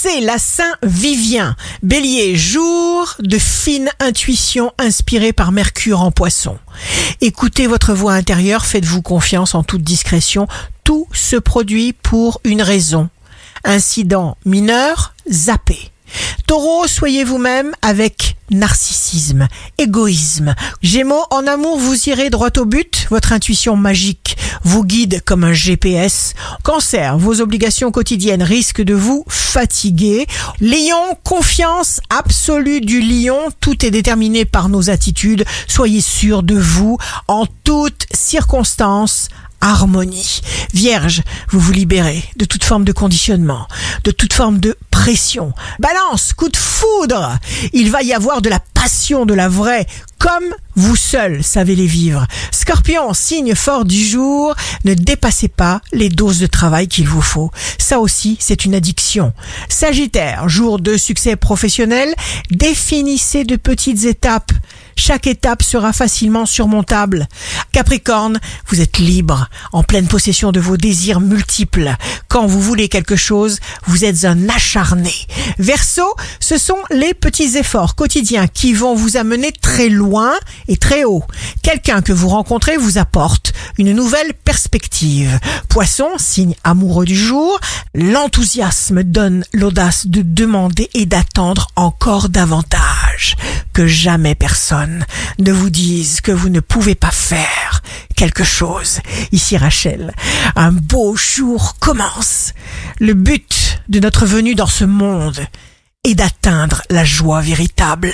c'est la Saint-Vivien. Bélier, jour de fine intuition inspirée par Mercure en poisson. Écoutez votre voix intérieure, faites-vous confiance en toute discrétion. Tout se produit pour une raison. Incident mineur, zappé. Taureau, soyez vous-même avec narcissisme, égoïsme. Gémeaux, en amour, vous irez droit au but. Votre intuition magique vous guide comme un GPS. Cancer, vos obligations quotidiennes risquent de vous fatiguer. Lion, confiance absolue du lion. Tout est déterminé par nos attitudes. Soyez sûr de vous en toutes circonstances harmonie. Vierge, vous vous libérez de toute forme de conditionnement, de toute forme de pression. Balance, coup de foudre. Il va y avoir de la passion, de la vraie, comme vous seul savez les vivre. Scorpion, signe fort du jour, ne dépassez pas les doses de travail qu'il vous faut. Ça aussi, c'est une addiction. Sagittaire, jour de succès professionnel, définissez de petites étapes. Chaque étape sera facilement surmontable. Capricorne, vous êtes libre, en pleine possession de vos désirs multiples. Quand vous voulez quelque chose, vous êtes un acharné. Verseau, ce sont les petits efforts quotidiens qui vont vous amener très loin et très haut. Quelqu'un que vous rencontrez vous apporte une nouvelle perspective. Poisson, signe amoureux du jour, l'enthousiasme donne l'audace de demander et d'attendre encore davantage. Que jamais personne ne vous dise que vous ne pouvez pas faire quelque chose. Ici Rachel, un beau jour commence. Le but de notre venue dans ce monde est d'atteindre la joie véritable.